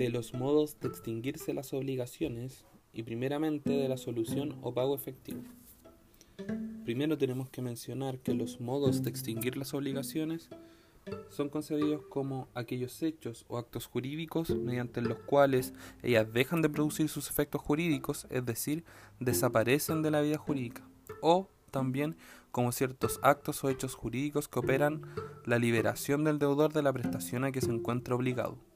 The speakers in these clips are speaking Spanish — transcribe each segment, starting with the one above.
de los modos de extinguirse las obligaciones y primeramente de la solución o pago efectivo. Primero tenemos que mencionar que los modos de extinguir las obligaciones son concebidos como aquellos hechos o actos jurídicos mediante los cuales ellas dejan de producir sus efectos jurídicos, es decir, desaparecen de la vida jurídica, o también como ciertos actos o hechos jurídicos que operan la liberación del deudor de la prestación a que se encuentra obligado.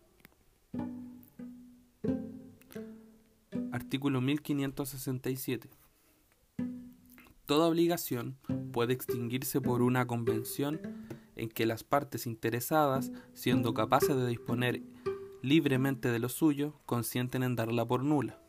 Artículo 1567. Toda obligación puede extinguirse por una convención en que las partes interesadas, siendo capaces de disponer libremente de lo suyo, consienten en darla por nula.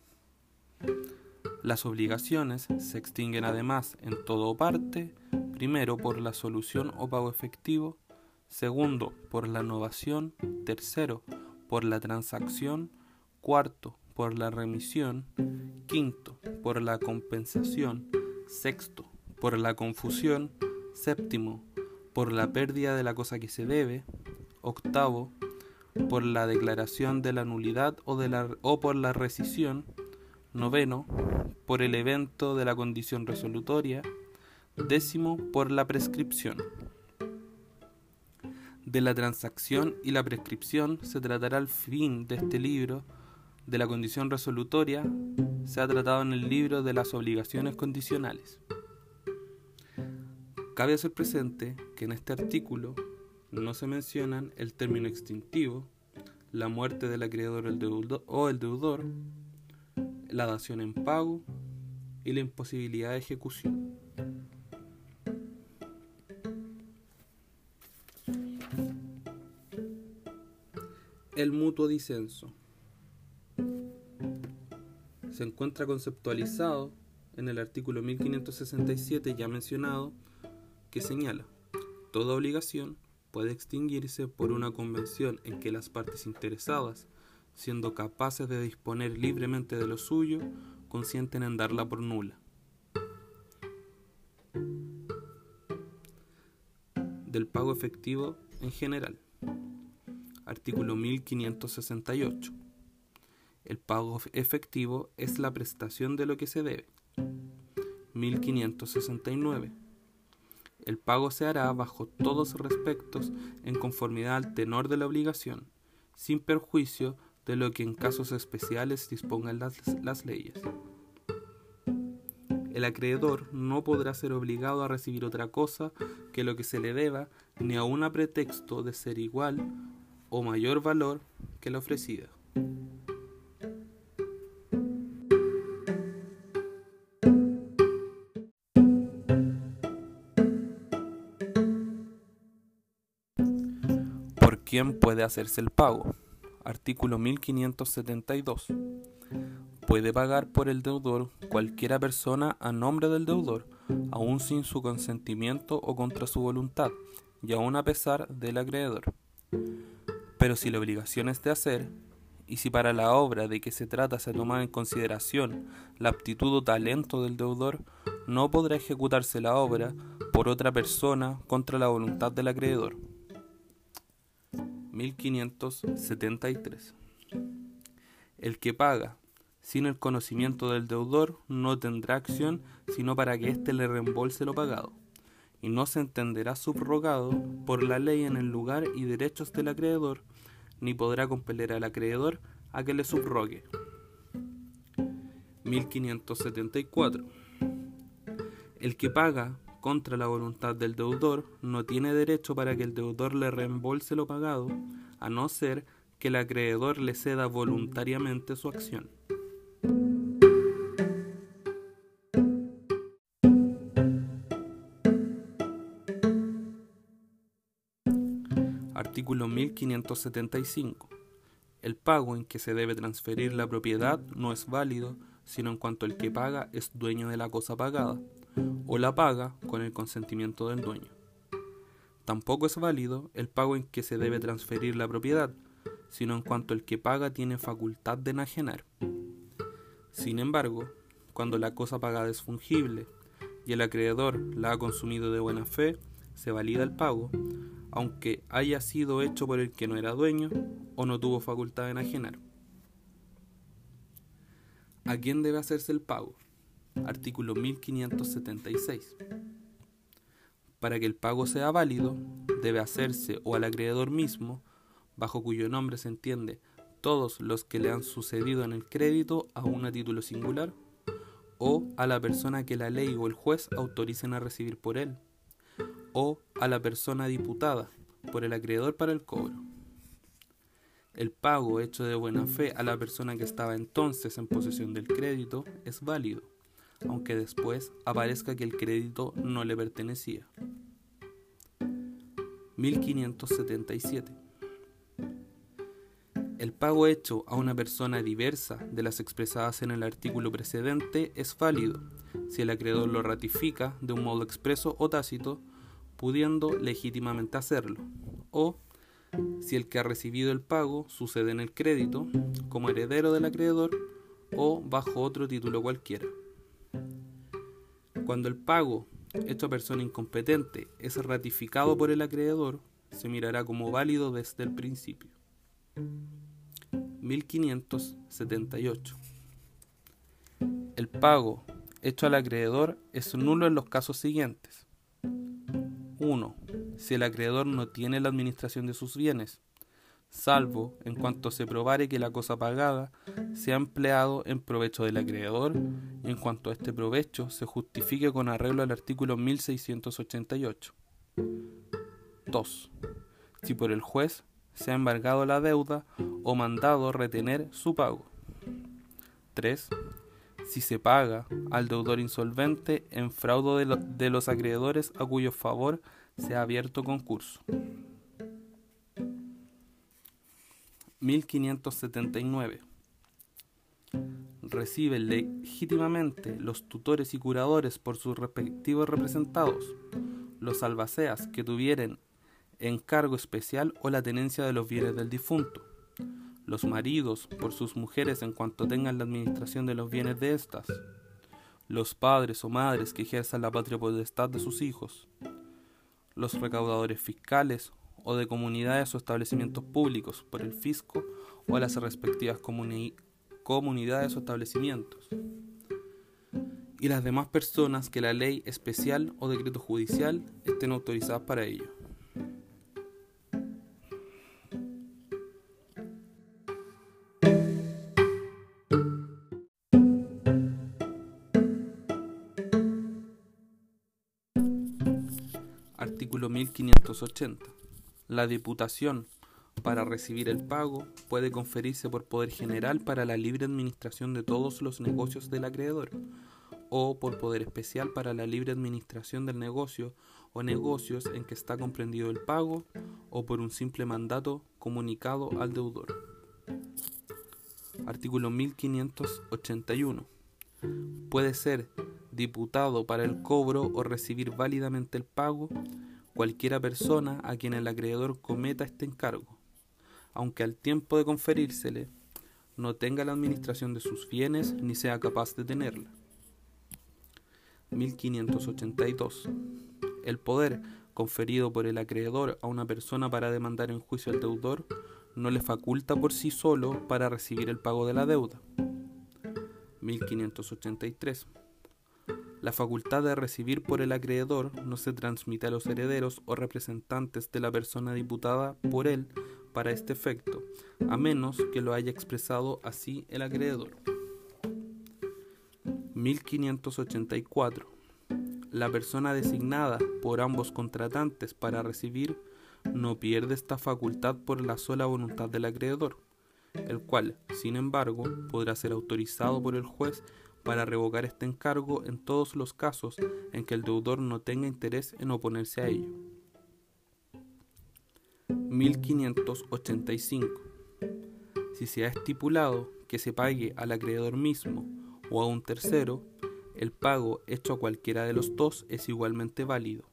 Las obligaciones se extinguen además en todo o parte, primero por la solución o pago efectivo, segundo por la innovación, tercero por la transacción, cuarto por la remisión, quinto por la compensación, sexto por la confusión, séptimo por la pérdida de la cosa que se debe, octavo, por la declaración de la nulidad o, de la, o por la rescisión, noveno, por el evento de la condición resolutoria, décimo, por la prescripción. De la transacción y la prescripción se tratará al fin de este libro, de la condición resolutoria se ha tratado en el libro de las obligaciones condicionales. Cabe hacer presente que en este artículo no se mencionan el término extintivo, la muerte del acreedor o el deudor, la dación en pago y la imposibilidad de ejecución. El mutuo disenso se encuentra conceptualizado en el artículo 1567 ya mencionado que señala, toda obligación puede extinguirse por una convención en que las partes interesadas, siendo capaces de disponer libremente de lo suyo, consienten en darla por nula. Del pago efectivo en general. Artículo 1568. El pago efectivo es la prestación de lo que se debe. 1569 el pago se hará bajo todos respectos en conformidad al tenor de la obligación, sin perjuicio de lo que en casos especiales dispongan las, las leyes. El acreedor no podrá ser obligado a recibir otra cosa que lo que se le deba, ni aun a pretexto de ser igual o mayor valor que la ofrecida. Quién puede hacerse el pago. Artículo 1572. Puede pagar por el deudor cualquiera persona a nombre del deudor, aun sin su consentimiento o contra su voluntad, y aun a pesar del acreedor. Pero si la obligación es de hacer, y si para la obra de que se trata se toma en consideración la aptitud o talento del deudor, no podrá ejecutarse la obra por otra persona contra la voluntad del acreedor. 1573. El que paga sin el conocimiento del deudor no tendrá acción sino para que éste le reembolse lo pagado, y no se entenderá subrogado por la ley en el lugar y derechos del acreedor, ni podrá compeler al acreedor a que le subrogue. 1574. El que paga contra la voluntad del deudor, no tiene derecho para que el deudor le reembolse lo pagado, a no ser que el acreedor le ceda voluntariamente su acción. Artículo 1575. El pago en que se debe transferir la propiedad no es válido, sino en cuanto el que paga es dueño de la cosa pagada o la paga con el consentimiento del dueño. Tampoco es válido el pago en que se debe transferir la propiedad, sino en cuanto el que paga tiene facultad de enajenar. Sin embargo, cuando la cosa pagada es fungible y el acreedor la ha consumido de buena fe, se valida el pago, aunque haya sido hecho por el que no era dueño o no tuvo facultad de enajenar. ¿A quién debe hacerse el pago? Artículo 1576. Para que el pago sea válido, debe hacerse o al acreedor mismo, bajo cuyo nombre se entiende todos los que le han sucedido en el crédito a un título singular, o a la persona que la ley o el juez autoricen a recibir por él, o a la persona diputada por el acreedor para el cobro. El pago hecho de buena fe a la persona que estaba entonces en posesión del crédito es válido, aunque después aparezca que el crédito no le pertenecía. 1577. El pago hecho a una persona diversa de las expresadas en el artículo precedente es válido si el acreedor lo ratifica de un modo expreso o tácito, pudiendo legítimamente hacerlo, o si el que ha recibido el pago sucede en el crédito como heredero del acreedor o bajo otro título cualquiera. Cuando el pago hecho a persona incompetente es ratificado por el acreedor, se mirará como válido desde el principio. 1578. El pago hecho al acreedor es nulo en los casos siguientes. 1. Si el acreedor no tiene la administración de sus bienes, salvo en cuanto se probare que la cosa pagada se ha empleado en provecho del acreedor y en cuanto a este provecho se justifique con arreglo al artículo 1688. 2. Si por el juez se ha embargado la deuda o mandado retener su pago. 3. Si se paga al deudor insolvente en fraude de, de los acreedores a cuyo favor se ha abierto concurso. 1579. Reciben legítimamente los tutores y curadores por sus respectivos representados, los albaceas que tuvieren encargo especial o la tenencia de los bienes del difunto, los maridos por sus mujeres en cuanto tengan la administración de los bienes de éstas, los padres o madres que ejerzan la patria potestad de sus hijos, los recaudadores fiscales o de comunidades o establecimientos públicos por el fisco o a las respectivas comunidades o establecimientos. Y las demás personas que la ley especial o decreto judicial estén autorizadas para ello. Artículo 1580. La diputación para recibir el pago puede conferirse por poder general para la libre administración de todos los negocios del acreedor o por poder especial para la libre administración del negocio o negocios en que está comprendido el pago o por un simple mandato comunicado al deudor. Artículo 1581. Puede ser diputado para el cobro o recibir válidamente el pago cualquiera persona a quien el acreedor cometa este encargo, aunque al tiempo de conferírsele no tenga la administración de sus bienes ni sea capaz de tenerla. 1582. El poder conferido por el acreedor a una persona para demandar en juicio al deudor no le faculta por sí solo para recibir el pago de la deuda. 1583. La facultad de recibir por el acreedor no se transmite a los herederos o representantes de la persona diputada por él para este efecto, a menos que lo haya expresado así el acreedor. 1584. La persona designada por ambos contratantes para recibir no pierde esta facultad por la sola voluntad del acreedor, el cual, sin embargo, podrá ser autorizado por el juez para revocar este encargo en todos los casos en que el deudor no tenga interés en oponerse a ello. 1585. Si se ha estipulado que se pague al acreedor mismo o a un tercero, el pago hecho a cualquiera de los dos es igualmente válido.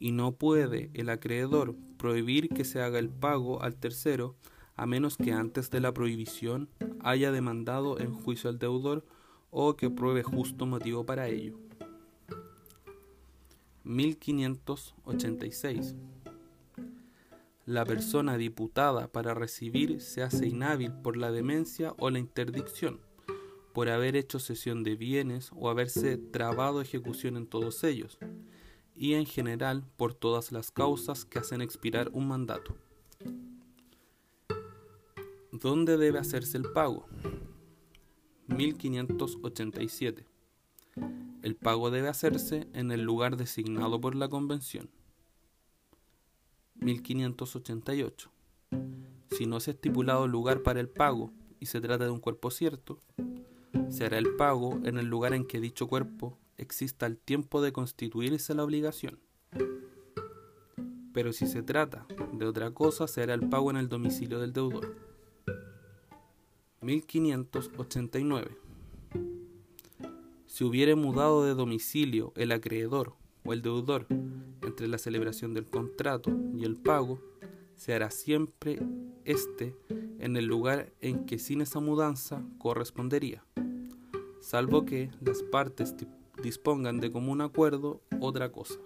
Y no puede el acreedor prohibir que se haga el pago al tercero a menos que antes de la prohibición haya demandado en juicio al deudor o que pruebe justo motivo para ello. 1586. La persona diputada para recibir se hace inhábil por la demencia o la interdicción por haber hecho cesión de bienes o haberse trabado ejecución en todos ellos, y en general por todas las causas que hacen expirar un mandato. ¿Dónde debe hacerse el pago? 1587. El pago debe hacerse en el lugar designado por la convención. 1588. Si no se ha estipulado lugar para el pago y se trata de un cuerpo cierto, se hará el pago en el lugar en que dicho cuerpo exista el tiempo de constituirse la obligación. Pero si se trata de otra cosa, se hará el pago en el domicilio del deudor. 1589. Si hubiere mudado de domicilio el acreedor o el deudor entre la celebración del contrato y el pago, se hará siempre este en el lugar en que sin esa mudanza correspondería, salvo que las partes dispongan de común acuerdo otra cosa.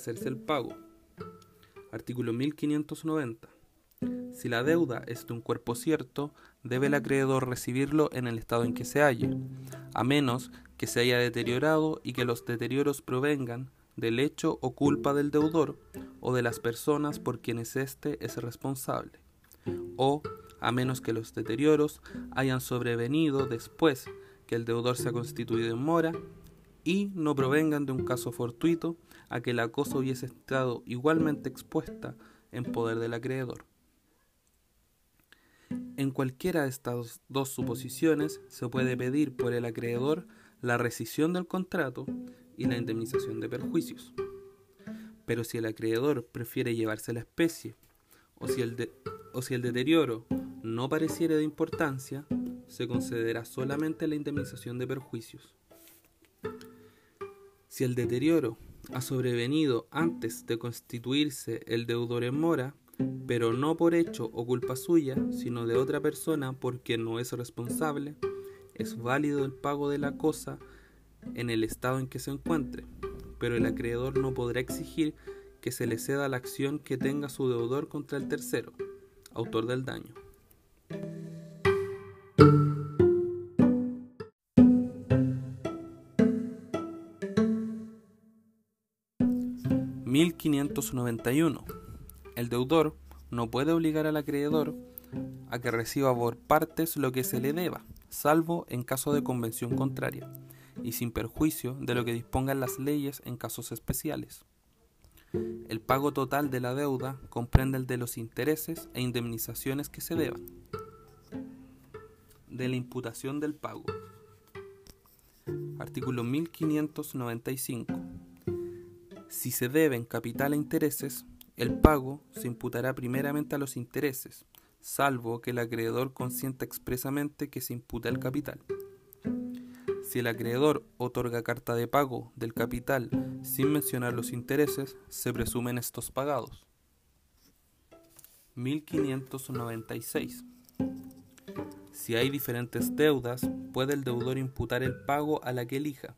Hacerse el pago? Artículo 1590. Si la deuda es de un cuerpo cierto, debe el acreedor recibirlo en el estado en que se halle, a menos que se haya deteriorado y que los deterioros provengan del hecho o culpa del deudor o de las personas por quienes éste es responsable, o a menos que los deterioros hayan sobrevenido después que el deudor se ha constituido en mora y no provengan de un caso fortuito a que la cosa hubiese estado igualmente expuesta en poder del acreedor. En cualquiera de estas dos suposiciones se puede pedir por el acreedor la rescisión del contrato y la indemnización de perjuicios. Pero si el acreedor prefiere llevarse la especie o si el, o si el deterioro no pareciere de importancia, se concederá solamente la indemnización de perjuicios. Si el deterioro ha sobrevenido antes de constituirse el deudor en mora, pero no por hecho o culpa suya, sino de otra persona por quien no es responsable, es válido el pago de la cosa en el estado en que se encuentre, pero el acreedor no podrá exigir que se le ceda la acción que tenga su deudor contra el tercero, autor del daño. ...1591... El deudor no puede obligar al acreedor a que reciba por partes lo que se le deba, salvo en caso de convención contraria y sin perjuicio de lo que dispongan las leyes en casos especiales. El pago total de la deuda comprende el de los intereses e indemnizaciones que se deban. De la imputación del pago. Artículo 1595. Si se deben capital e intereses, el pago se imputará primeramente a los intereses, salvo que el acreedor consienta expresamente que se imputa el capital. Si el acreedor otorga carta de pago del capital sin mencionar los intereses, se presumen estos pagados. 1596. Si hay diferentes deudas, puede el deudor imputar el pago a la que elija,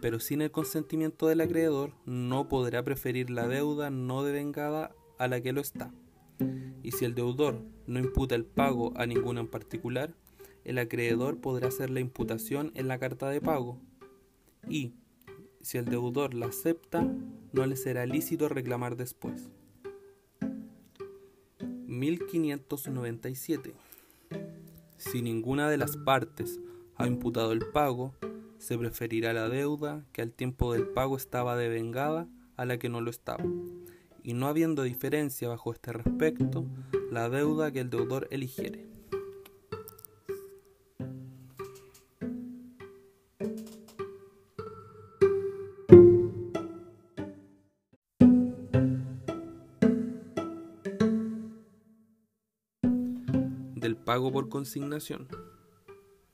pero sin el consentimiento del acreedor no podrá preferir la deuda no devengada a la que lo está. Y si el deudor no imputa el pago a ninguna en particular, el acreedor podrá hacer la imputación en la carta de pago y, si el deudor la acepta, no le será lícito reclamar después. 1597. Si ninguna de las partes ha imputado el pago, se preferirá la deuda que al tiempo del pago estaba devengada a la que no lo estaba, y no habiendo diferencia bajo este respecto, la deuda que el deudor eligiere. Pago por consignación.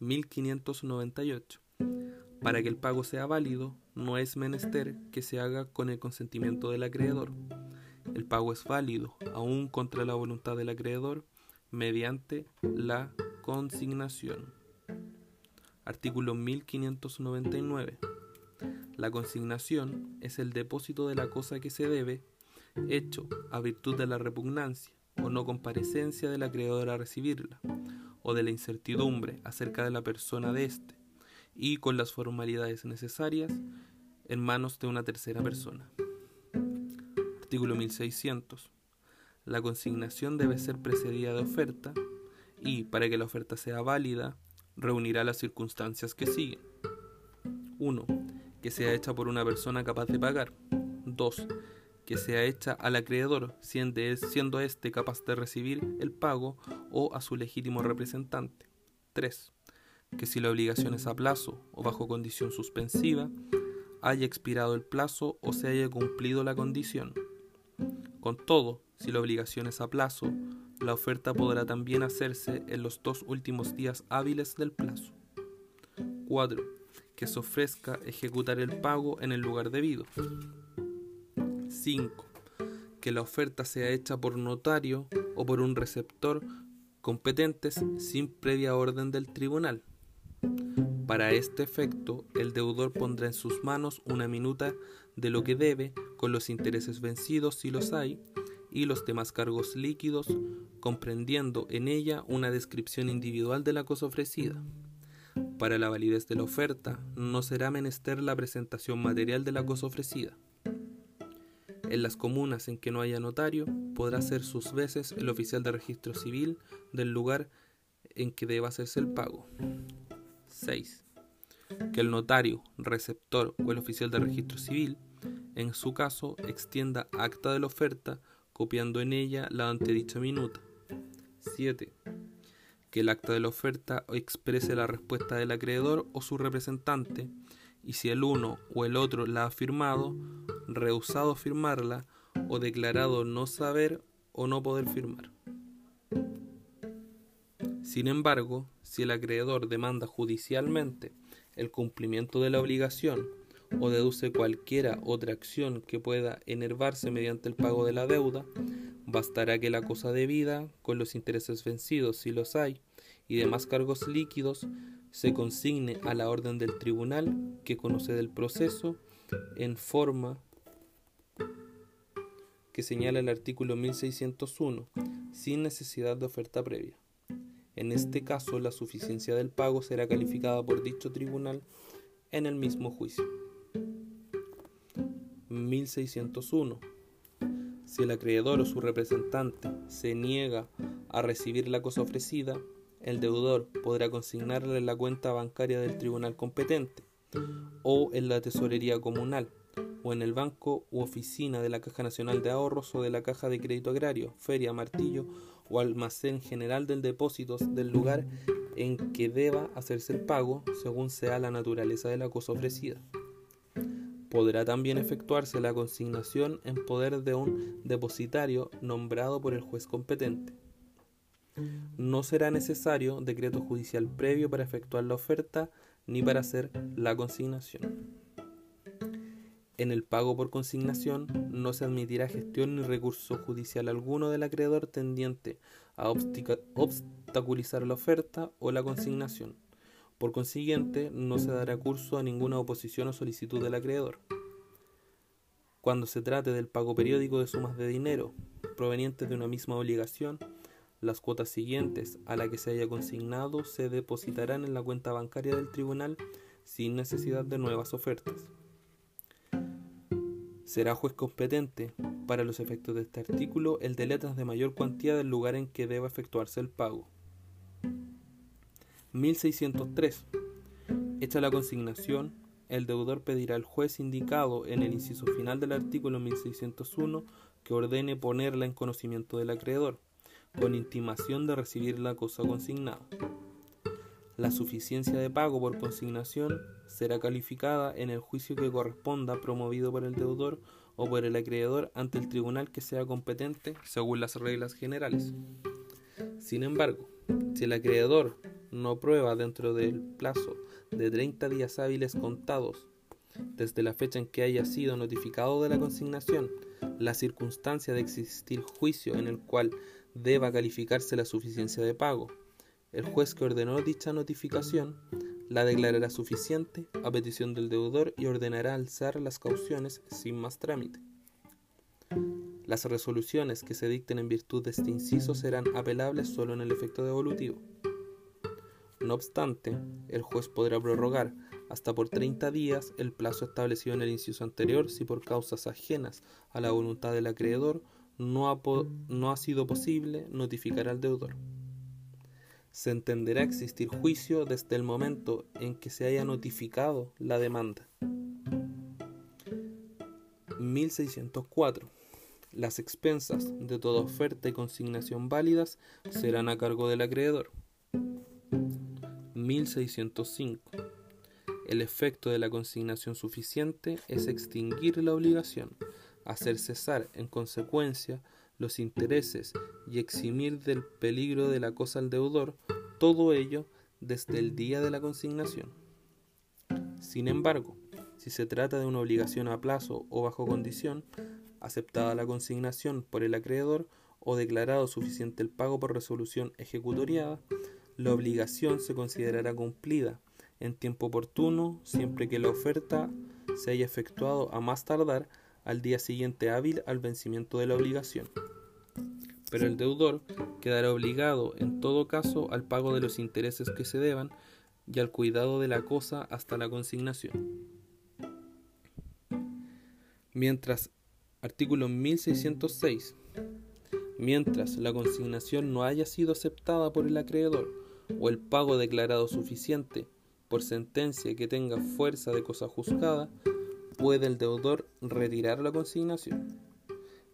1598. Para que el pago sea válido, no es menester que se haga con el consentimiento del acreedor. El pago es válido, aún contra la voluntad del acreedor, mediante la consignación. Artículo 1599. La consignación es el depósito de la cosa que se debe, hecho a virtud de la repugnancia o no comparecencia del acreedor a recibirla, o de la incertidumbre acerca de la persona de éste, y con las formalidades necesarias en manos de una tercera persona. Artículo 1600. La consignación debe ser precedida de oferta y, para que la oferta sea válida, reunirá las circunstancias que siguen. 1. Que sea hecha por una persona capaz de pagar. 2. Que sea hecha al acreedor, siendo éste capaz de recibir el pago o a su legítimo representante. 3. Que si la obligación es a plazo o bajo condición suspensiva, haya expirado el plazo o se haya cumplido la condición. Con todo, si la obligación es a plazo, la oferta podrá también hacerse en los dos últimos días hábiles del plazo. 4. Que se ofrezca ejecutar el pago en el lugar debido. 5. Que la oferta sea hecha por notario o por un receptor competentes sin previa orden del tribunal. Para este efecto, el deudor pondrá en sus manos una minuta de lo que debe, con los intereses vencidos si los hay, y los demás cargos líquidos, comprendiendo en ella una descripción individual de la cosa ofrecida. Para la validez de la oferta, no será menester la presentación material de la cosa ofrecida. En las comunas en que no haya notario, podrá ser sus veces el oficial de registro civil del lugar en que deba hacerse el pago. 6. Que el notario, receptor o el oficial de registro civil, en su caso, extienda acta de la oferta copiando en ella la antedicha minuta. 7. Que el acta de la oferta exprese la respuesta del acreedor o su representante, y si el uno o el otro la ha firmado, rehusado firmarla o declarado no saber o no poder firmar. Sin embargo, si el acreedor demanda judicialmente el cumplimiento de la obligación o deduce cualquiera otra acción que pueda enervarse mediante el pago de la deuda, bastará que la cosa debida, con los intereses vencidos si los hay, y demás cargos líquidos, se consigne a la orden del tribunal que conoce del proceso en forma que señala el artículo 1601, sin necesidad de oferta previa. En este caso, la suficiencia del pago será calificada por dicho tribunal en el mismo juicio. 1601. Si el acreedor o su representante se niega a recibir la cosa ofrecida, el deudor podrá consignarla en la cuenta bancaria del tribunal competente o en la tesorería comunal o en el banco u oficina de la Caja Nacional de Ahorros o de la Caja de Crédito Agrario, Feria, Martillo o almacén general del depósitos del lugar en que deba hacerse el pago según sea la naturaleza de la cosa ofrecida. Podrá también efectuarse la consignación en poder de un depositario nombrado por el juez competente. No será necesario decreto judicial previo para efectuar la oferta ni para hacer la consignación. En el pago por consignación no se admitirá gestión ni recurso judicial alguno del acreedor tendiente a obstaculizar la oferta o la consignación. Por consiguiente, no se dará curso a ninguna oposición o solicitud del acreedor. Cuando se trate del pago periódico de sumas de dinero provenientes de una misma obligación, las cuotas siguientes a la que se haya consignado se depositarán en la cuenta bancaria del tribunal sin necesidad de nuevas ofertas será juez competente, para los efectos de este artículo, el de letras de mayor cuantía del lugar en que deba efectuarse el pago. 1603. Hecha la consignación, el deudor pedirá al juez indicado en el inciso final del artículo 1601 que ordene ponerla en conocimiento del acreedor, con intimación de recibir la cosa consignada. La suficiencia de pago por consignación será calificada en el juicio que corresponda promovido por el deudor o por el acreedor ante el tribunal que sea competente según las reglas generales. Sin embargo, si el acreedor no prueba dentro del plazo de 30 días hábiles contados desde la fecha en que haya sido notificado de la consignación la circunstancia de existir juicio en el cual deba calificarse la suficiencia de pago, el juez que ordenó dicha notificación la declarará suficiente a petición del deudor y ordenará alzar las cauciones sin más trámite. Las resoluciones que se dicten en virtud de este inciso serán apelables solo en el efecto devolutivo. No obstante, el juez podrá prorrogar hasta por 30 días el plazo establecido en el inciso anterior si por causas ajenas a la voluntad del acreedor no ha, no ha sido posible notificar al deudor. Se entenderá existir juicio desde el momento en que se haya notificado la demanda. 1604. Las expensas de toda oferta y consignación válidas serán a cargo del acreedor. 1605. El efecto de la consignación suficiente es extinguir la obligación, hacer cesar en consecuencia los intereses y eximir del peligro de la cosa al deudor, todo ello desde el día de la consignación. Sin embargo, si se trata de una obligación a plazo o bajo condición, aceptada la consignación por el acreedor o declarado suficiente el pago por resolución ejecutoriada, la obligación se considerará cumplida en tiempo oportuno siempre que la oferta se haya efectuado a más tardar al día siguiente hábil al vencimiento de la obligación. Pero el deudor quedará obligado en todo caso al pago de los intereses que se deban y al cuidado de la cosa hasta la consignación. Mientras, artículo 1606, mientras la consignación no haya sido aceptada por el acreedor o el pago declarado suficiente por sentencia que tenga fuerza de cosa juzgada, puede el deudor retirar la consignación.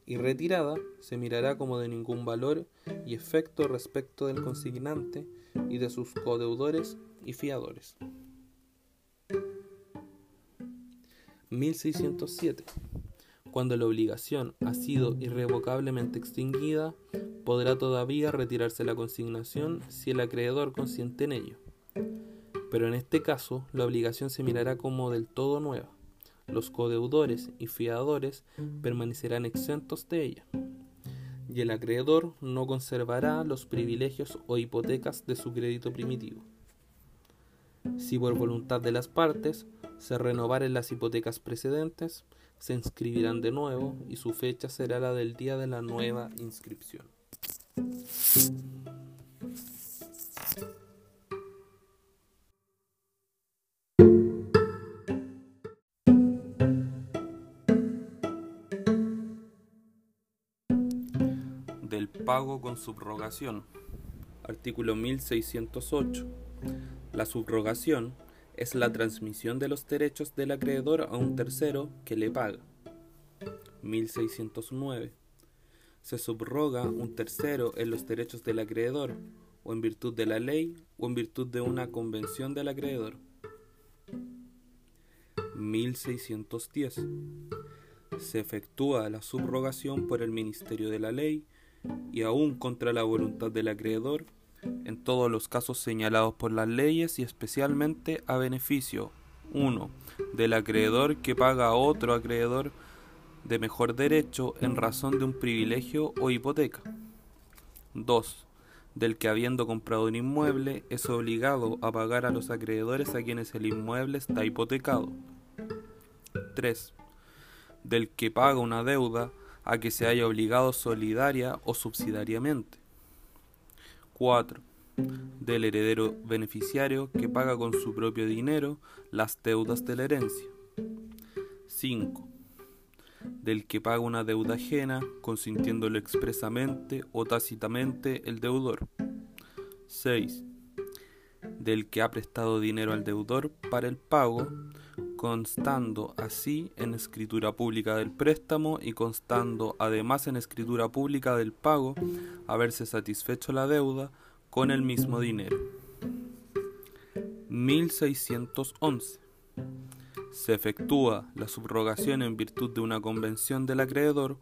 Y retirada se mirará como de ningún valor y efecto respecto del consignante y de sus codeudores y fiadores. 1607. Cuando la obligación ha sido irrevocablemente extinguida, podrá todavía retirarse la consignación si el acreedor consiente en ello. Pero en este caso, la obligación se mirará como del todo nueva. Los codeudores y fiadores permanecerán exentos de ella. Y el acreedor no conservará los privilegios o hipotecas de su crédito primitivo. Si por voluntad de las partes se renovaren las hipotecas precedentes, se inscribirán de nuevo y su fecha será la del día de la nueva inscripción. Pago con subrogación. Artículo 1608. La subrogación es la transmisión de los derechos del acreedor a un tercero que le paga. 1609 se subroga un tercero en los derechos del acreedor, o en virtud de la ley, o en virtud de una convención del acreedor. 1610. Se efectúa la subrogación por el Ministerio de la Ley y aún contra la voluntad del acreedor en todos los casos señalados por las leyes y especialmente a beneficio 1. del acreedor que paga a otro acreedor de mejor derecho en razón de un privilegio o hipoteca. 2. Del que habiendo comprado un inmueble es obligado a pagar a los acreedores a quienes el inmueble está hipotecado. 3. Del que paga una deuda a que se haya obligado solidaria o subsidiariamente. 4. Del heredero beneficiario que paga con su propio dinero las deudas de la herencia. 5 del que paga una deuda ajena, consintiéndolo expresamente o tácitamente el deudor. 6. Del que ha prestado dinero al deudor para el pago, constando así en escritura pública del préstamo y constando además en escritura pública del pago haberse satisfecho la deuda con el mismo dinero. 1611 se efectúa la subrogación en virtud de una convención del acreedor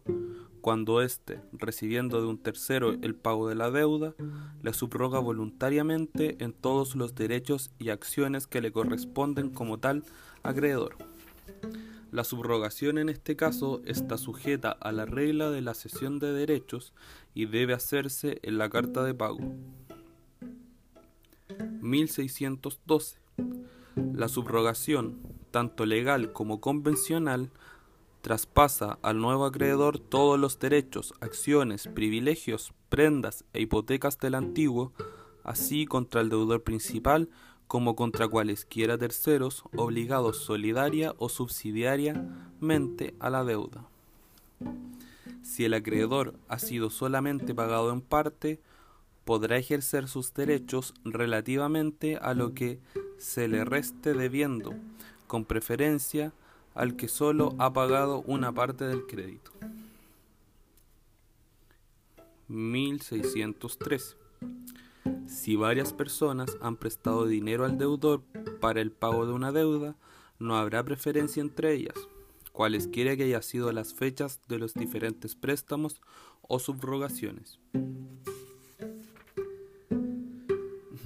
cuando éste, recibiendo de un tercero el pago de la deuda, le subroga voluntariamente en todos los derechos y acciones que le corresponden como tal acreedor. La subrogación en este caso está sujeta a la regla de la cesión de derechos y debe hacerse en la carta de pago. 1612 La subrogación, tanto legal como convencional, traspasa al nuevo acreedor todos los derechos, acciones, privilegios, prendas e hipotecas del antiguo, así contra el deudor principal como contra cualesquiera terceros obligados solidaria o subsidiariamente a la deuda. Si el acreedor ha sido solamente pagado en parte, podrá ejercer sus derechos relativamente a lo que se le reste debiendo, con preferencia al que solo ha pagado una parte del crédito. 1603. Si varias personas han prestado dinero al deudor para el pago de una deuda, no habrá preferencia entre ellas, cualesquiera que haya sido las fechas de los diferentes préstamos o subrogaciones.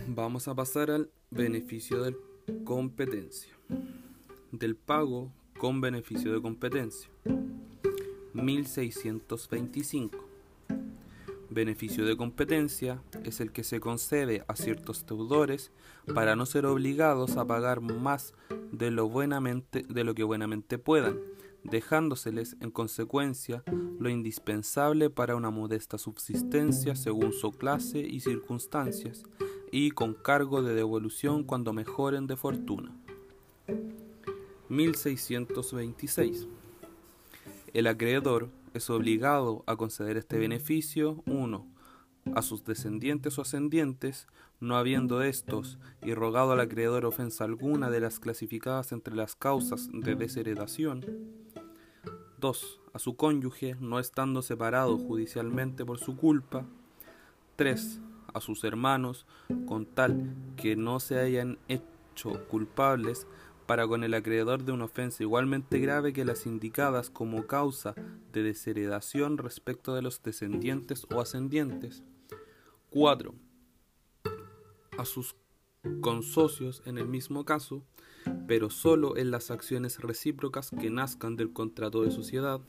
Vamos a pasar al beneficio de competencia. Del pago con beneficio de competencia. 1625. Beneficio de competencia es el que se concede a ciertos deudores para no ser obligados a pagar más de lo, buenamente, de lo que buenamente puedan, dejándoseles en consecuencia lo indispensable para una modesta subsistencia según su clase y circunstancias, y con cargo de devolución cuando mejoren de fortuna. 1626. El acreedor es obligado a conceder este beneficio 1. a sus descendientes o ascendientes, no habiendo estos y rogado al acreedor ofensa alguna de las clasificadas entre las causas de desheredación. 2. A su cónyuge, no estando separado judicialmente por su culpa. 3 a sus hermanos con tal que no se hayan hecho culpables para con el acreedor de una ofensa igualmente grave que las indicadas como causa de desheredación respecto de los descendientes o ascendientes. 4. A sus consocios en el mismo caso, pero solo en las acciones recíprocas que nazcan del contrato de sociedad.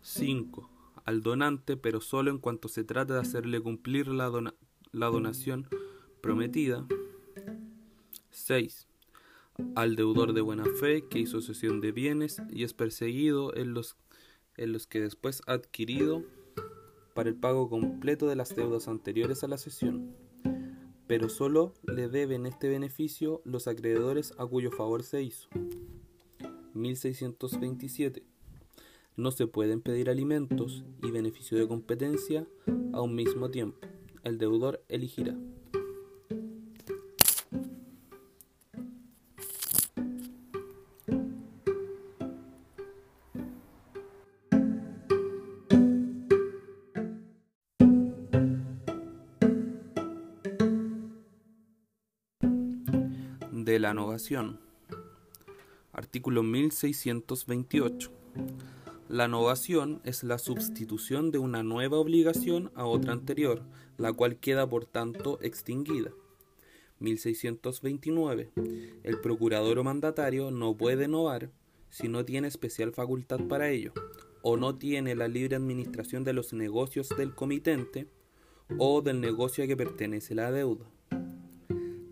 5. Al donante, pero solo en cuanto se trata de hacerle cumplir la, la donación prometida. 6. Al deudor de buena fe que hizo cesión de bienes y es perseguido en los, en los que después ha adquirido para el pago completo de las deudas anteriores a la cesión, pero solo le deben este beneficio los acreedores a cuyo favor se hizo. 1627. No se pueden pedir alimentos y beneficio de competencia a un mismo tiempo el deudor elegirá. La novación. Artículo 1628. La novación es la sustitución de una nueva obligación a otra anterior, la cual queda por tanto extinguida. 1629. El procurador o mandatario no puede novar si no tiene especial facultad para ello, o no tiene la libre administración de los negocios del comitente o del negocio a que pertenece la deuda.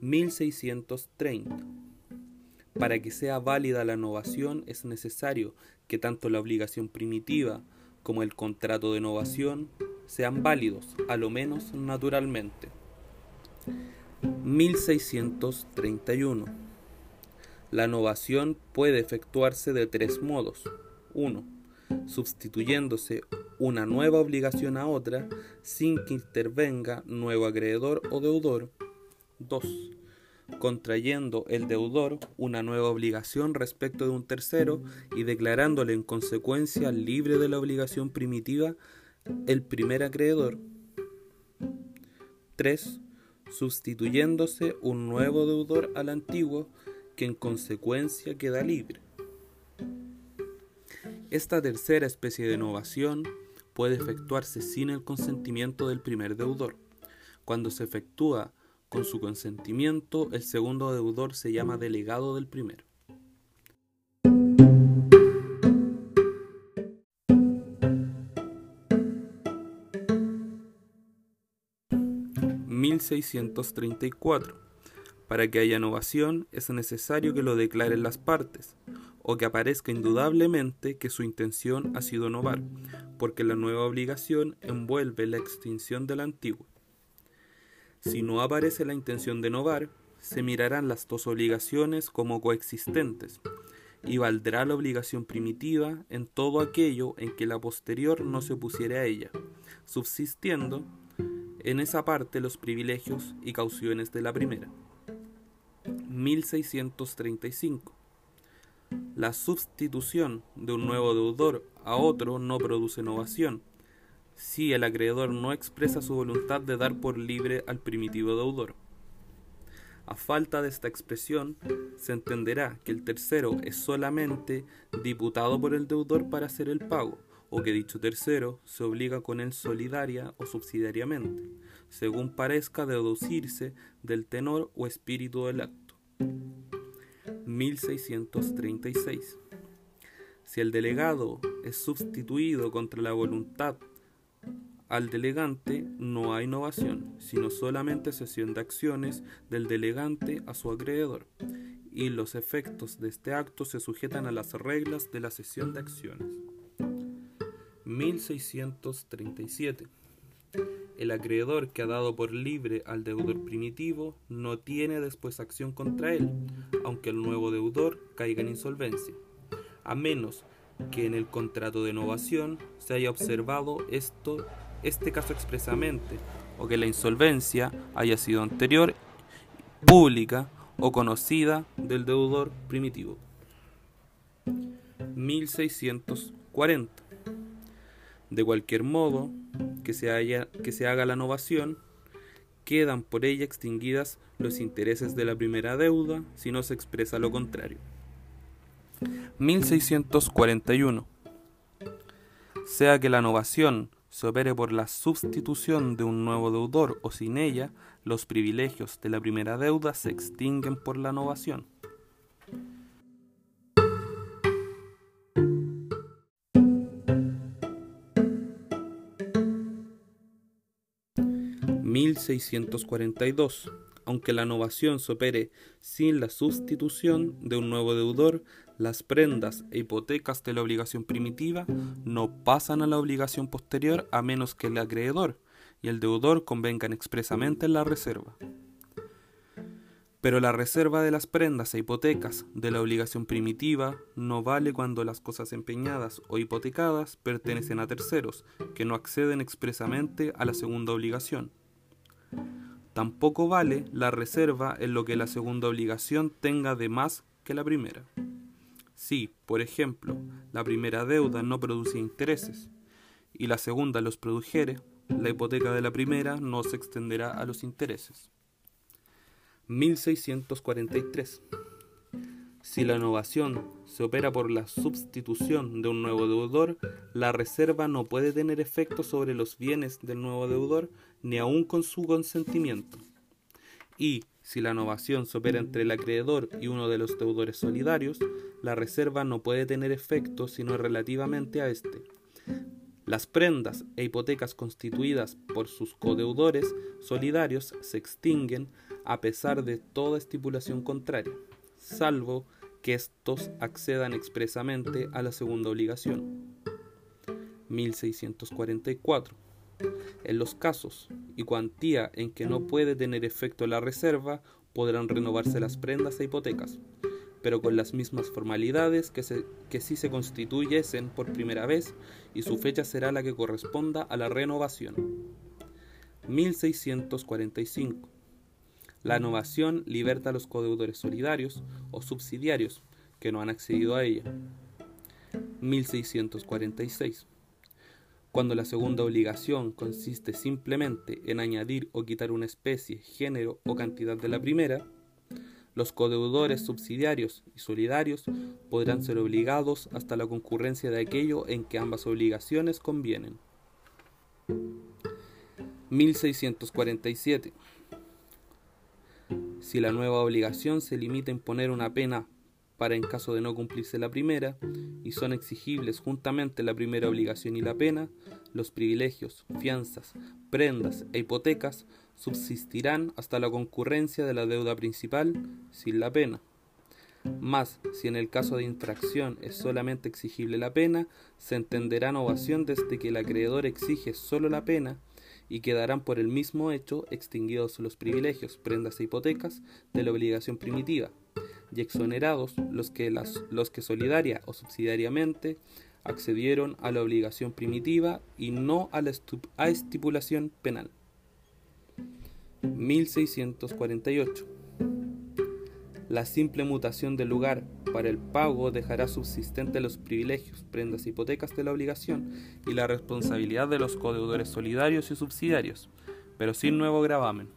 1630. Para que sea válida la novación es necesario que tanto la obligación primitiva como el contrato de novación sean válidos, a lo menos naturalmente. 1631. La novación puede efectuarse de tres modos. 1. Sustituyéndose una nueva obligación a otra sin que intervenga nuevo acreedor o deudor. 2. Contrayendo el deudor una nueva obligación respecto de un tercero y declarándole en consecuencia libre de la obligación primitiva el primer acreedor. 3. Sustituyéndose un nuevo deudor al antiguo que en consecuencia queda libre. Esta tercera especie de innovación puede efectuarse sin el consentimiento del primer deudor. Cuando se efectúa con su consentimiento, el segundo deudor se llama delegado del primero. 1634. Para que haya novación es necesario que lo declaren las partes, o que aparezca indudablemente que su intención ha sido novar, porque la nueva obligación envuelve la extinción de la antigua. Si no aparece la intención de novar, se mirarán las dos obligaciones como coexistentes, y valdrá la obligación primitiva en todo aquello en que la posterior no se opusiere a ella, subsistiendo en esa parte los privilegios y cauciones de la primera. 1635. La sustitución de un nuevo deudor a otro no produce innovación, si el acreedor no expresa su voluntad de dar por libre al primitivo deudor. A falta de esta expresión, se entenderá que el tercero es solamente diputado por el deudor para hacer el pago, o que dicho tercero se obliga con él solidaria o subsidiariamente, según parezca deducirse del tenor o espíritu del acto. 1636. Si el delegado es sustituido contra la voluntad al delegante no hay innovación, sino solamente cesión de acciones del delegante a su acreedor, y los efectos de este acto se sujetan a las reglas de la cesión de acciones. 1637. El acreedor que ha dado por libre al deudor primitivo no tiene después acción contra él, aunque el nuevo deudor caiga en insolvencia, a menos que en el contrato de innovación se haya observado esto este caso expresamente o que la insolvencia haya sido anterior, pública o conocida del deudor primitivo. 1640. De cualquier modo que se, haya, que se haga la novación, quedan por ella extinguidas los intereses de la primera deuda si no se expresa lo contrario. 1641. Sea que la novación se opere por la sustitución de un nuevo deudor o sin ella, los privilegios de la primera deuda se extinguen por la novación. (1642) Aunque la novación se opere sin la sustitución de un nuevo deudor, las prendas e hipotecas de la obligación primitiva no pasan a la obligación posterior a menos que el acreedor y el deudor convengan expresamente en la reserva. Pero la reserva de las prendas e hipotecas de la obligación primitiva no vale cuando las cosas empeñadas o hipotecadas pertenecen a terceros que no acceden expresamente a la segunda obligación. Tampoco vale la reserva en lo que la segunda obligación tenga de más que la primera. Si, por ejemplo, la primera deuda no produce intereses y la segunda los produjere, la hipoteca de la primera no se extenderá a los intereses. 1643. Si la innovación se opera por la sustitución de un nuevo deudor, la reserva no puede tener efecto sobre los bienes del nuevo deudor ni aun con su consentimiento. Y si la innovación se opera entre el acreedor y uno de los deudores solidarios, la reserva no puede tener efecto sino relativamente a éste. Las prendas e hipotecas constituidas por sus codeudores solidarios se extinguen a pesar de toda estipulación contraria, salvo que éstos accedan expresamente a la segunda obligación. 1644 en los casos y cuantía en que no puede tener efecto la reserva, podrán renovarse las prendas e hipotecas, pero con las mismas formalidades que, que si se constituyesen por primera vez y su fecha será la que corresponda a la renovación. 1645. La innovación liberta a los codeudores solidarios o subsidiarios que no han accedido a ella. 1646. Cuando la segunda obligación consiste simplemente en añadir o quitar una especie, género o cantidad de la primera, los codeudores subsidiarios y solidarios podrán ser obligados hasta la concurrencia de aquello en que ambas obligaciones convienen. 1647. Si la nueva obligación se limita a imponer una pena para en caso de no cumplirse la primera, y son exigibles juntamente la primera obligación y la pena, los privilegios, fianzas, prendas e hipotecas subsistirán hasta la concurrencia de la deuda principal sin la pena. Más, si en el caso de infracción es solamente exigible la pena, se entenderá ovación desde que el acreedor exige solo la pena y quedarán por el mismo hecho extinguidos los privilegios, prendas e hipotecas de la obligación primitiva, y exonerados los que, las, los que solidaria o subsidiariamente accedieron a la obligación primitiva y no a la estipulación penal. 1648. La simple mutación del lugar para el pago dejará subsistente los privilegios, prendas e hipotecas de la obligación y la responsabilidad de los codeudores solidarios y subsidiarios, pero sin nuevo gravamen.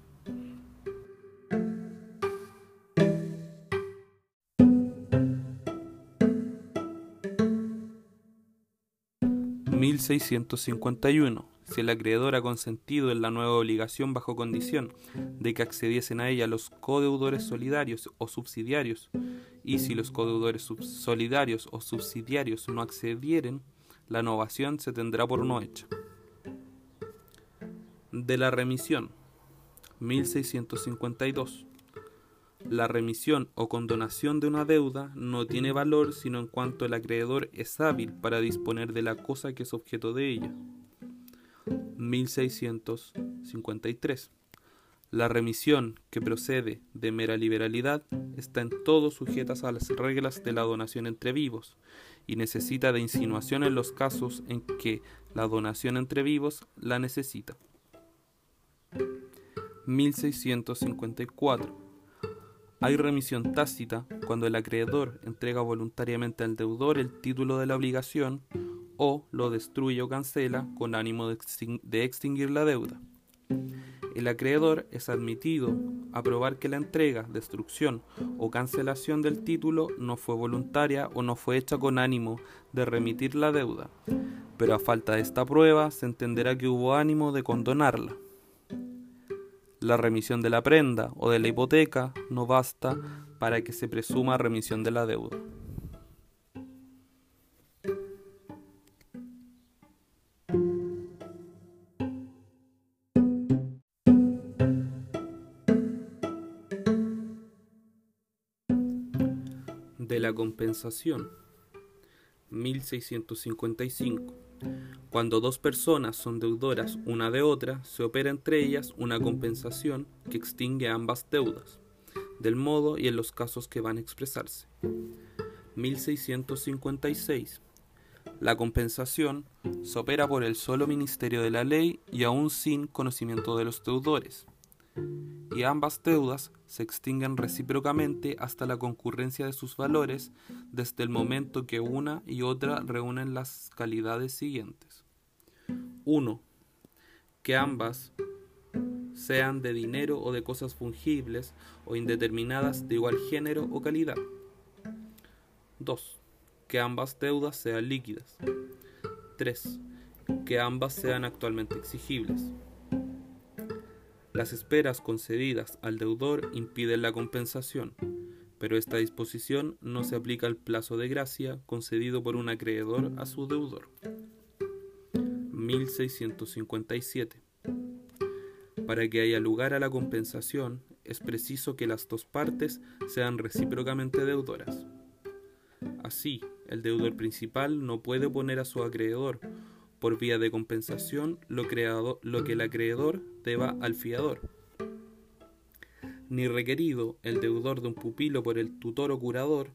1651, si el acreedor ha consentido en la nueva obligación bajo condición de que accediesen a ella los codeudores solidarios o subsidiarios, y si los codeudores solidarios o subsidiarios no accedieren, la innovación se tendrá por no hecha. De la remisión, 1652. La remisión o condonación de una deuda no tiene valor sino en cuanto el acreedor es hábil para disponer de la cosa que es objeto de ella. 1653. La remisión que procede de mera liberalidad está en todo sujeta a las reglas de la donación entre vivos y necesita de insinuación en los casos en que la donación entre vivos la necesita. 1654 hay remisión tácita cuando el acreedor entrega voluntariamente al deudor el título de la obligación o lo destruye o cancela con ánimo de extinguir la deuda. El acreedor es admitido a probar que la entrega, destrucción o cancelación del título no fue voluntaria o no fue hecha con ánimo de remitir la deuda, pero a falta de esta prueba se entenderá que hubo ánimo de condonarla. La remisión de la prenda o de la hipoteca no basta para que se presuma remisión de la deuda. De la compensación 1655 cuando dos personas son deudoras una de otra, se opera entre ellas una compensación que extingue ambas deudas, del modo y en los casos que van a expresarse. 1656. La compensación se opera por el solo Ministerio de la Ley y aún sin conocimiento de los deudores y ambas deudas se extinguen recíprocamente hasta la concurrencia de sus valores desde el momento que una y otra reúnen las calidades siguientes. 1. Que ambas sean de dinero o de cosas fungibles o indeterminadas de igual género o calidad. 2. Que ambas deudas sean líquidas. 3. Que ambas sean actualmente exigibles. Las esperas concedidas al deudor impiden la compensación, pero esta disposición no se aplica al plazo de gracia concedido por un acreedor a su deudor. 1657. Para que haya lugar a la compensación, es preciso que las dos partes sean recíprocamente deudoras. Así, el deudor principal no puede oponer a su acreedor por vía de compensación lo, creado, lo que el acreedor deba al fiador. Ni requerido el deudor de un pupilo por el tutor o curador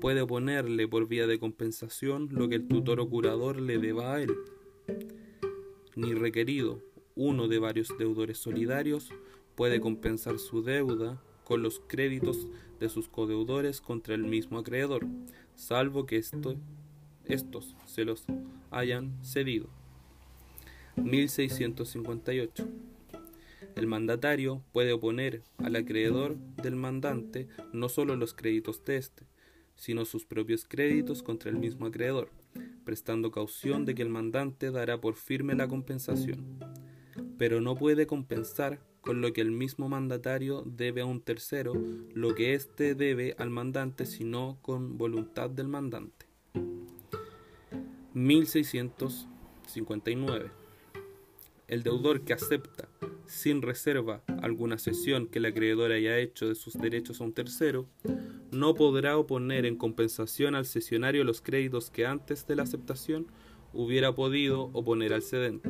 puede oponerle por vía de compensación lo que el tutor o curador le deba a él. Ni requerido uno de varios deudores solidarios puede compensar su deuda con los créditos de sus codeudores contra el mismo acreedor, salvo que esto estos se los hayan cedido. 1658. El mandatario puede oponer al acreedor del mandante no solo los créditos de éste, sino sus propios créditos contra el mismo acreedor, prestando caución de que el mandante dará por firme la compensación. Pero no puede compensar con lo que el mismo mandatario debe a un tercero lo que éste debe al mandante, sino con voluntad del mandante. 1659. El deudor que acepta sin reserva alguna cesión que el acreedor haya hecho de sus derechos a un tercero, no podrá oponer en compensación al cesionario los créditos que antes de la aceptación hubiera podido oponer al cedente.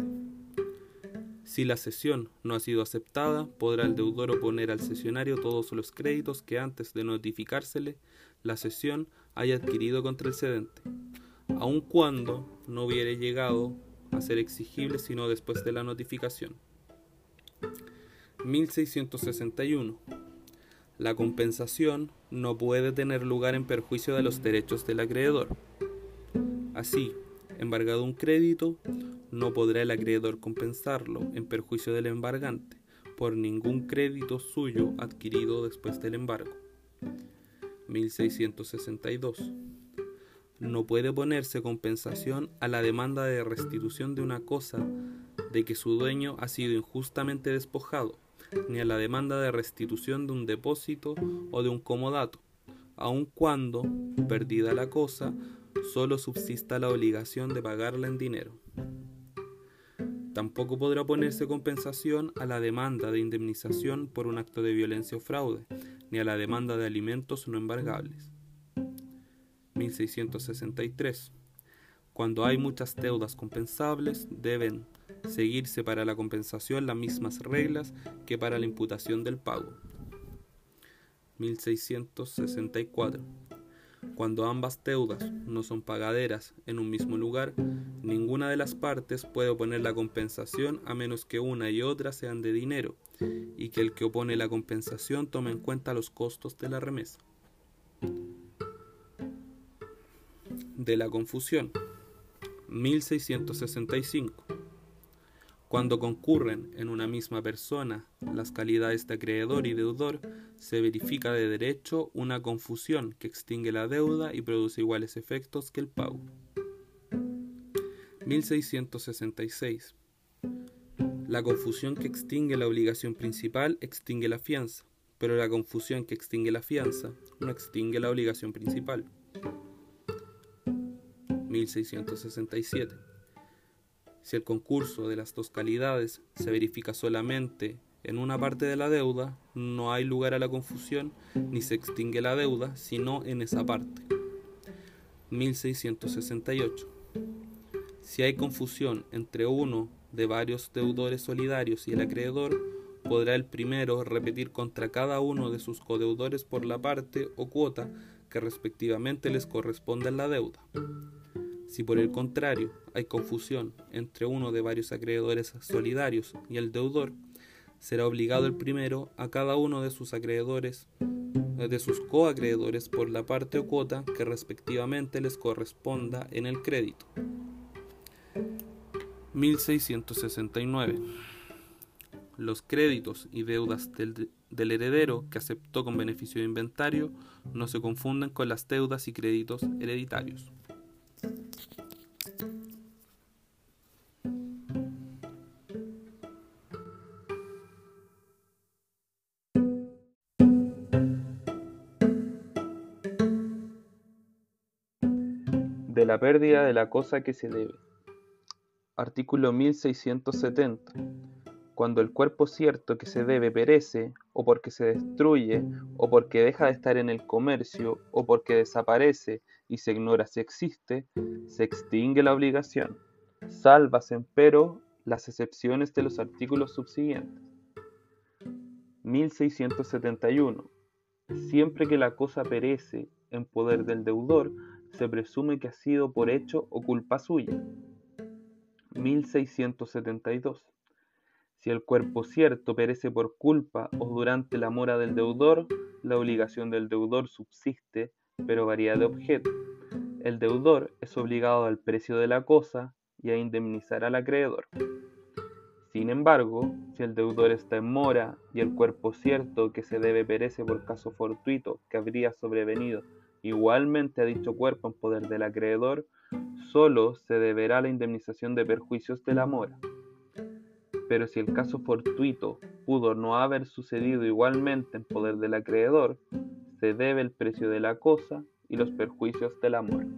Si la cesión no ha sido aceptada, podrá el deudor oponer al cesionario todos los créditos que antes de notificársele la cesión haya adquirido contra el cedente, aun cuando no hubiere llegado a ser exigible sino después de la notificación. 1661. La compensación no puede tener lugar en perjuicio de los derechos del acreedor. Así, embargado un crédito, no podrá el acreedor compensarlo en perjuicio del embargante por ningún crédito suyo adquirido después del embargo. 1662. No puede ponerse compensación a la demanda de restitución de una cosa de que su dueño ha sido injustamente despojado, ni a la demanda de restitución de un depósito o de un comodato, aun cuando, perdida la cosa, solo subsista la obligación de pagarla en dinero. Tampoco podrá ponerse compensación a la demanda de indemnización por un acto de violencia o fraude, ni a la demanda de alimentos no embargables. 1663. Cuando hay muchas deudas compensables, deben seguirse para la compensación las mismas reglas que para la imputación del pago. 1664. Cuando ambas deudas no son pagaderas en un mismo lugar, ninguna de las partes puede oponer la compensación a menos que una y otra sean de dinero y que el que opone la compensación tome en cuenta los costos de la remesa. De la confusión. 1665. Cuando concurren en una misma persona las calidades de acreedor y deudor, se verifica de derecho una confusión que extingue la deuda y produce iguales efectos que el pago. 1666. La confusión que extingue la obligación principal extingue la fianza, pero la confusión que extingue la fianza no extingue la obligación principal. 1667. Si el concurso de las dos calidades se verifica solamente en una parte de la deuda, no hay lugar a la confusión ni se extingue la deuda, sino en esa parte. 1668. Si hay confusión entre uno de varios deudores solidarios y el acreedor, podrá el primero repetir contra cada uno de sus codeudores por la parte o cuota que respectivamente les corresponde en la deuda. Si por el contrario hay confusión entre uno de varios acreedores solidarios y el deudor, será obligado el primero a cada uno de sus acreedores de sus coacreedores por la parte o cuota que respectivamente les corresponda en el crédito. 1669. Los créditos y deudas del, del, heredero que aceptó con beneficio de inventario no se confunden con las deudas y créditos hereditarios. La pérdida de la cosa que se debe. Artículo 1670. Cuando el cuerpo cierto que se debe perece, o porque se destruye, o porque deja de estar en el comercio, o porque desaparece y se ignora si existe, se extingue la obligación. Salvas, empero, las excepciones de los artículos subsiguientes. 1671. Siempre que la cosa perece en poder del deudor, se presume que ha sido por hecho o culpa suya. 1672. Si el cuerpo cierto perece por culpa o durante la mora del deudor, la obligación del deudor subsiste, pero varía de objeto. El deudor es obligado al precio de la cosa y a indemnizar al acreedor. Sin embargo, si el deudor está en mora y el cuerpo cierto que se debe perece por caso fortuito que habría sobrevenido Igualmente a dicho cuerpo en poder del acreedor, solo se deberá la indemnización de perjuicios de la mora. Pero si el caso fortuito pudo no haber sucedido igualmente en poder del acreedor, se debe el precio de la cosa y los perjuicios de la mora.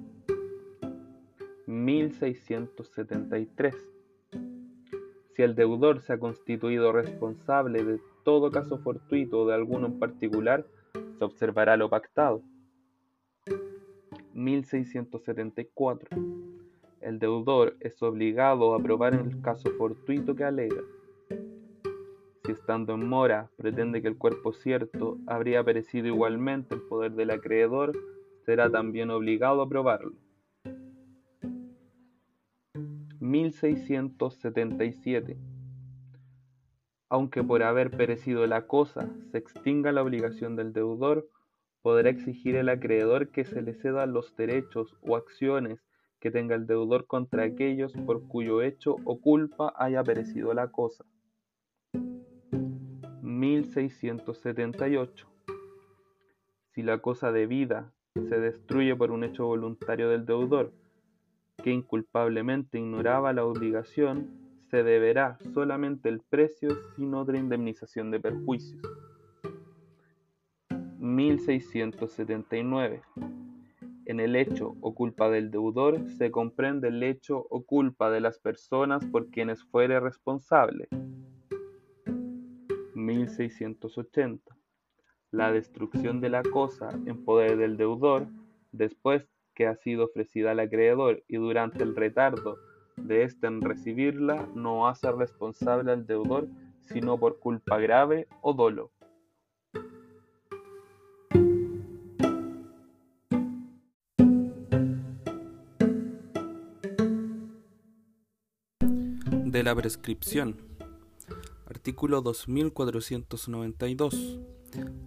1673 Si el deudor se ha constituido responsable de todo caso fortuito de alguno en particular, se observará lo pactado. 1674. El deudor es obligado a probar el caso fortuito que alega. Si estando en mora pretende que el cuerpo cierto habría perecido igualmente en poder del acreedor, será también obligado a probarlo. 1677. Aunque por haber perecido la cosa se extinga la obligación del deudor, podrá exigir el acreedor que se le cedan los derechos o acciones que tenga el deudor contra aquellos por cuyo hecho o culpa haya perecido la cosa. 1678. Si la cosa debida se destruye por un hecho voluntario del deudor, que inculpablemente ignoraba la obligación, se deberá solamente el precio sin otra indemnización de perjuicios. 1679. En el hecho o culpa del deudor se comprende el hecho o culpa de las personas por quienes fuere responsable. 1680. La destrucción de la cosa en poder del deudor, después que ha sido ofrecida al acreedor y durante el retardo de éste en recibirla, no hace responsable al deudor sino por culpa grave o dolo. La prescripción. Artículo 2492.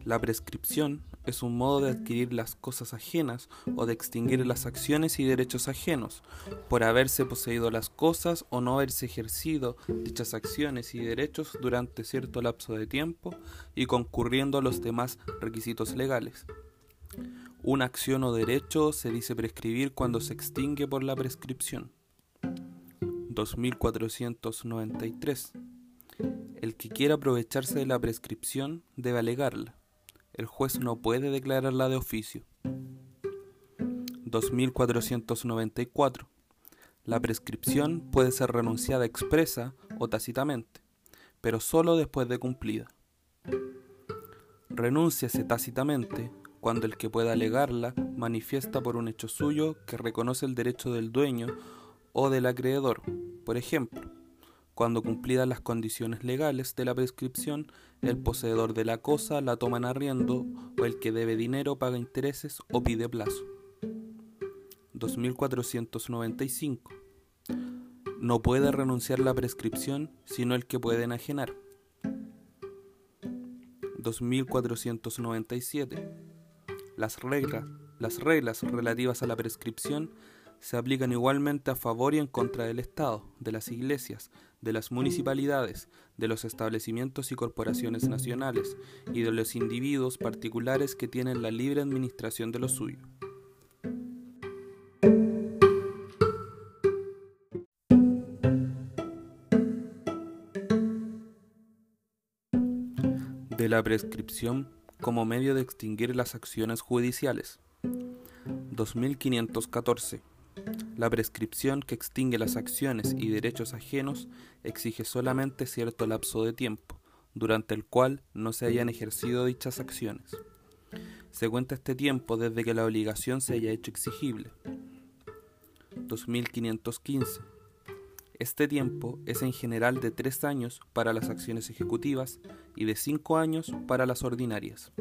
La prescripción es un modo de adquirir las cosas ajenas o de extinguir las acciones y derechos ajenos, por haberse poseído las cosas o no haberse ejercido dichas acciones y derechos durante cierto lapso de tiempo y concurriendo a los demás requisitos legales. Una acción o derecho se dice prescribir cuando se extingue por la prescripción. 2493. El que quiera aprovecharse de la prescripción debe alegarla. El juez no puede declararla de oficio. 2494. La prescripción puede ser renunciada expresa o tácitamente, pero solo después de cumplida. Renúnciase tácitamente cuando el que pueda alegarla manifiesta por un hecho suyo que reconoce el derecho del dueño o del acreedor. Por ejemplo, cuando cumplidas las condiciones legales de la prescripción, el poseedor de la cosa la toma en arriendo o el que debe dinero paga intereses o pide plazo. 2495. No puede renunciar la prescripción sino el que puede enajenar. 2497. Las reglas, las reglas relativas a la prescripción se aplican igualmente a favor y en contra del Estado, de las iglesias, de las municipalidades, de los establecimientos y corporaciones nacionales y de los individuos particulares que tienen la libre administración de lo suyo. De la prescripción como medio de extinguir las acciones judiciales. 2514 la prescripción que extingue las acciones y derechos ajenos exige solamente cierto lapso de tiempo, durante el cual no se hayan ejercido dichas acciones. Se cuenta este tiempo desde que la obligación se haya hecho exigible. 2515. Este tiempo es en general de tres años para las acciones ejecutivas y de cinco años para las ordinarias.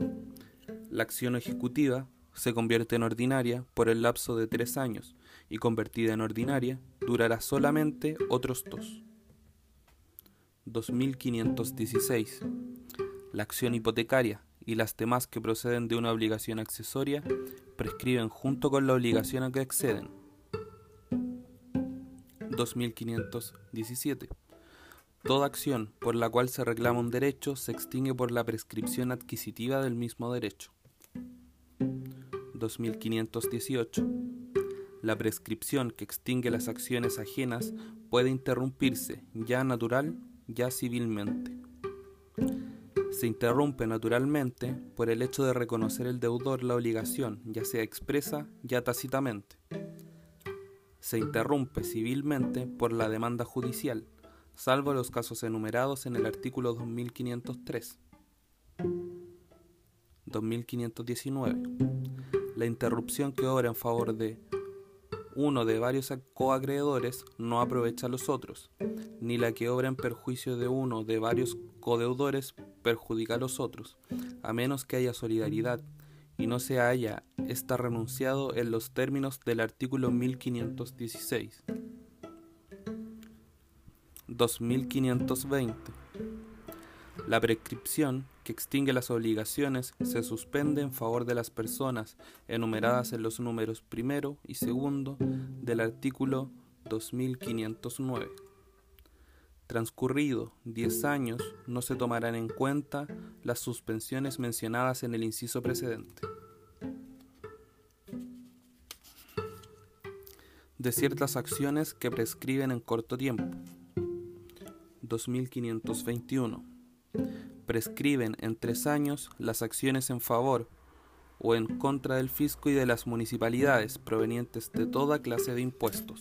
La acción ejecutiva se convierte en ordinaria por el lapso de tres años y convertida en ordinaria durará solamente otros dos. 2516. La acción hipotecaria y las demás que proceden de una obligación accesoria prescriben junto con la obligación a que acceden. 2517. Toda acción por la cual se reclama un derecho se extingue por la prescripción adquisitiva del mismo derecho. 2518. La prescripción que extingue las acciones ajenas puede interrumpirse, ya natural, ya civilmente. Se interrumpe naturalmente por el hecho de reconocer el deudor la obligación, ya sea expresa, ya tácitamente. Se interrumpe civilmente por la demanda judicial, salvo los casos enumerados en el artículo 2503. 2519. La interrupción que obra en favor de uno de varios coacreedores no aprovecha a los otros, ni la que obra en perjuicio de uno de varios codeudores perjudica a los otros, a menos que haya solidaridad y no se haya está renunciado en los términos del artículo 1516. 2520. La prescripción extingue las obligaciones se suspende en favor de las personas enumeradas en los números primero y segundo del artículo 2509. Transcurrido 10 años, no se tomarán en cuenta las suspensiones mencionadas en el inciso precedente. De ciertas acciones que prescriben en corto tiempo. 2521. Prescriben en tres años las acciones en favor o en contra del fisco y de las municipalidades provenientes de toda clase de impuestos.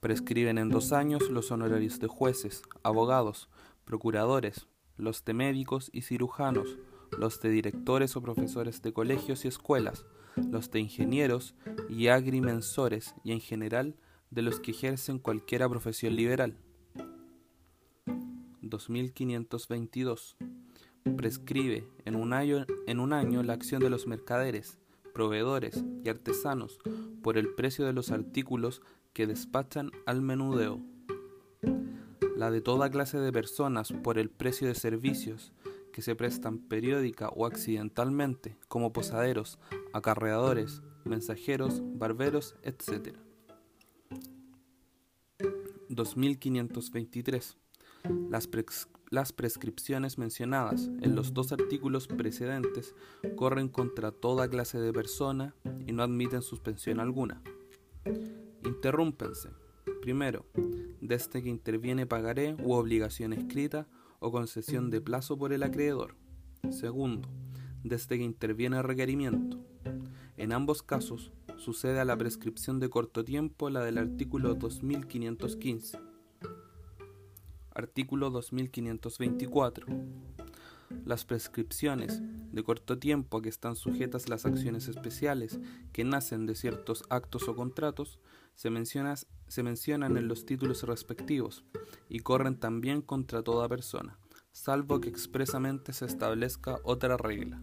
Prescriben en dos años los honorarios de jueces, abogados, procuradores, los de médicos y cirujanos, los de directores o profesores de colegios y escuelas, los de ingenieros y agrimensores y en general de los que ejercen cualquiera profesión liberal. 2522. Prescribe en un, año, en un año la acción de los mercaderes, proveedores y artesanos por el precio de los artículos que despachan al menudeo, la de toda clase de personas por el precio de servicios que se prestan periódica o accidentalmente como posaderos, acarreadores, mensajeros, barberos, etc. 2523. Las, prescripciones mencionadas en los dos artículos precedentes corren contra toda clase de persona y no admiten suspensión alguna. Interrúmpense. Primero, desde que interviene pagaré u obligación escrita o concesión de plazo por el acreedor. Segundo, desde que interviene requerimiento. En ambos casos, sucede a la prescripción de corto tiempo la del artículo 2515. Artículo 2524. Las prescripciones de corto tiempo a que están sujetas las acciones especiales que nacen de ciertos actos o contratos se, se mencionan en los títulos respectivos y corren también contra toda persona, salvo que expresamente se establezca otra regla.